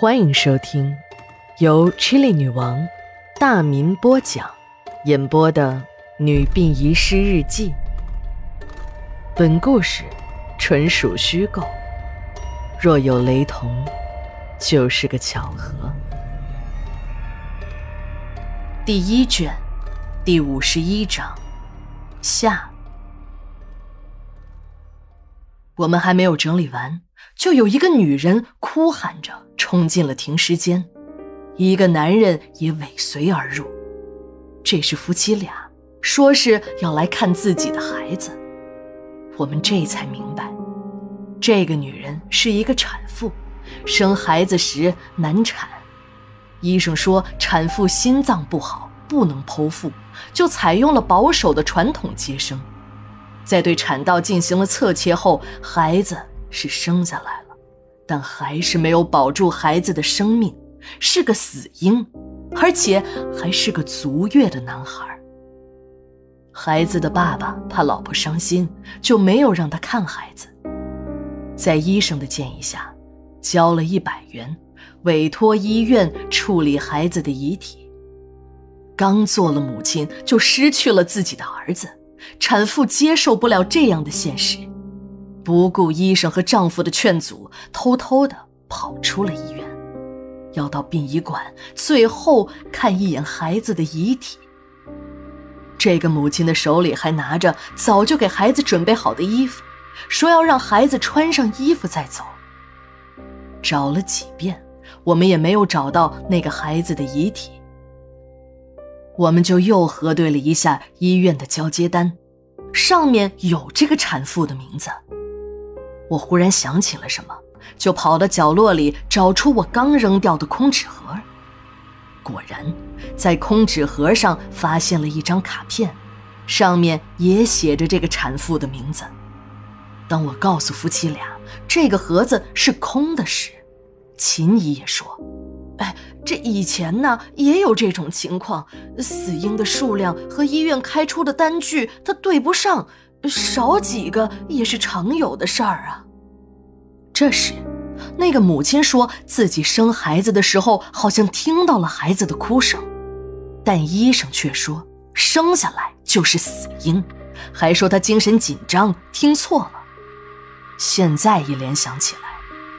欢迎收听由 Chili 女王大民播讲、演播的《女病遗失日记》。本故事纯属虚构，若有雷同，就是个巧合。第一卷，第五十一章下。我们还没有整理完，就有一个女人哭喊着冲进了停尸间，一个男人也尾随而入。这是夫妻俩，说是要来看自己的孩子。我们这才明白，这个女人是一个产妇，生孩子时难产，医生说产妇心脏不好，不能剖腹，就采用了保守的传统接生。在对产道进行了侧切后，孩子是生下来了，但还是没有保住孩子的生命，是个死婴，而且还是个足月的男孩。孩子的爸爸怕老婆伤心，就没有让他看孩子。在医生的建议下，交了一百元，委托医院处理孩子的遗体。刚做了母亲，就失去了自己的儿子。产妇接受不了这样的现实，不顾医生和丈夫的劝阻，偷偷的跑出了医院，要到殡仪馆最后看一眼孩子的遗体。这个母亲的手里还拿着早就给孩子准备好的衣服，说要让孩子穿上衣服再走。找了几遍，我们也没有找到那个孩子的遗体。我们就又核对了一下医院的交接单，上面有这个产妇的名字。我忽然想起了什么，就跑到角落里找出我刚扔掉的空纸盒。果然，在空纸盒上发现了一张卡片，上面也写着这个产妇的名字。当我告诉夫妻俩这个盒子是空的时，秦姨也说：“哎。”这以前呢也有这种情况，死婴的数量和医院开出的单据它对不上，少几个也是常有的事儿啊。这时，那个母亲说自己生孩子的时候好像听到了孩子的哭声，但医生却说生下来就是死婴，还说他精神紧张听错了。现在一联想起来，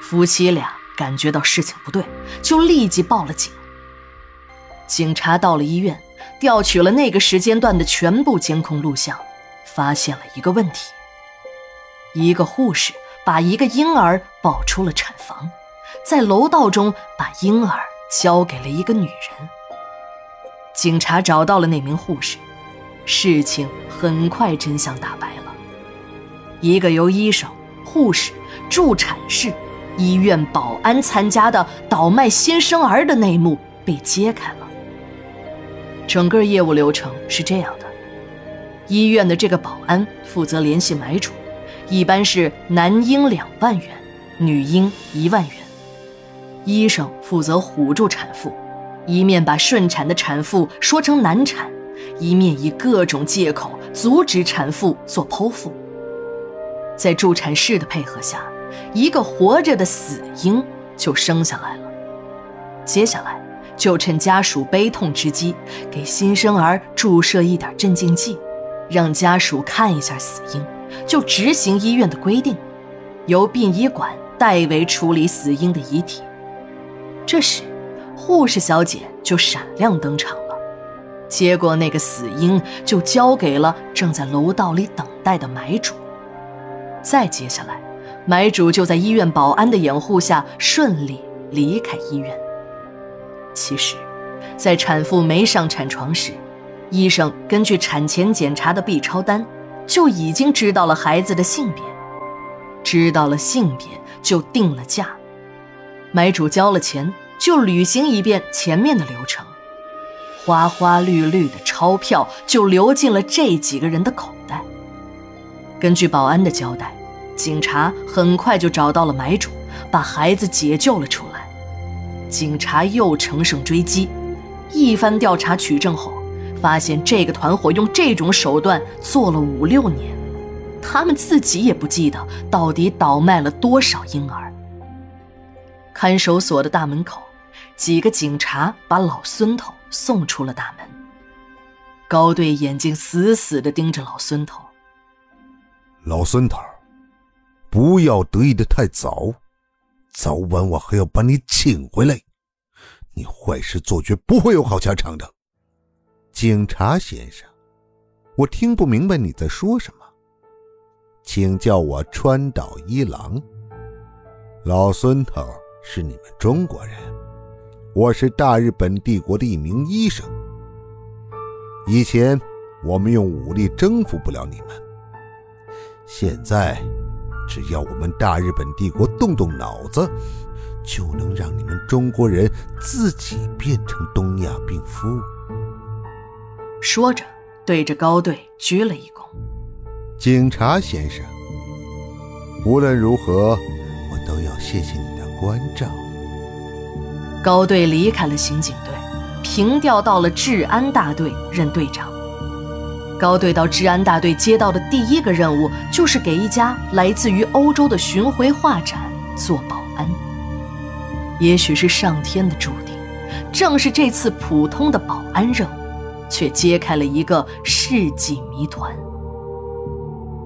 夫妻俩。感觉到事情不对，就立即报了警。警察到了医院，调取了那个时间段的全部监控录像，发现了一个问题：一个护士把一个婴儿抱出了产房，在楼道中把婴儿交给了一个女人。警察找到了那名护士，事情很快真相大白了：一个由医生、护士、助产士。医院保安参加的倒卖新生儿的内幕被揭开了。整个业务流程是这样的：医院的这个保安负责联系买主，一般是男婴两万元，女婴一万元。医生负责唬住产妇，一面把顺产的产妇说成难产，一面以各种借口阻止产妇做剖腹。在助产士的配合下。一个活着的死婴就生下来了，接下来就趁家属悲痛之机，给新生儿注射一点镇静剂，让家属看一下死婴，就执行医院的规定，由殡仪馆代为处理死婴的遗体。这时，护士小姐就闪亮登场了，接过那个死婴，就交给了正在楼道里等待的买主。再接下来。买主就在医院保安的掩护下顺利离开医院。其实，在产妇没上产床时，医生根据产前检查的 B 超单，就已经知道了孩子的性别。知道了性别，就定了价。买主交了钱，就履行一遍前面的流程。花花绿绿的钞票就流进了这几个人的口袋。根据保安的交代。警察很快就找到了买主，把孩子解救了出来。警察又乘胜追击，一番调查取证后，发现这个团伙用这种手段做了五六年，他们自己也不记得到底倒卖了多少婴儿。看守所的大门口，几个警察把老孙头送出了大门。高队眼睛死死地盯着老孙头。老孙头，不要得意的太早，早晚我还要把你请回来。你坏事做绝不会有好下场的。警察先生，我听不明白你在说什么，请叫我川岛一郎。老孙头是你们中国人，我是大日本帝国的一名医生。以前我们用武力征服不了你们。现在，只要我们大日本帝国动动脑子，就能让你们中国人自己变成东亚病夫。说着，对着高队鞠了一躬。警察先生，无论如何，我都要谢谢你的关照。高队离开了刑警队，平调到了治安大队任队长。高队到治安大队接到的第一个任务，就是给一家来自于欧洲的巡回画展做保安。也许是上天的注定，正是这次普通的保安任务，却揭开了一个世纪谜团：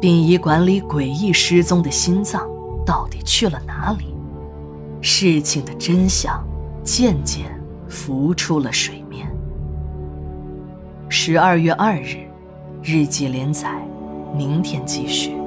殡仪馆里诡异失踪的心脏到底去了哪里？事情的真相渐渐浮出了水面。十二月二日。日记连载，明天继续。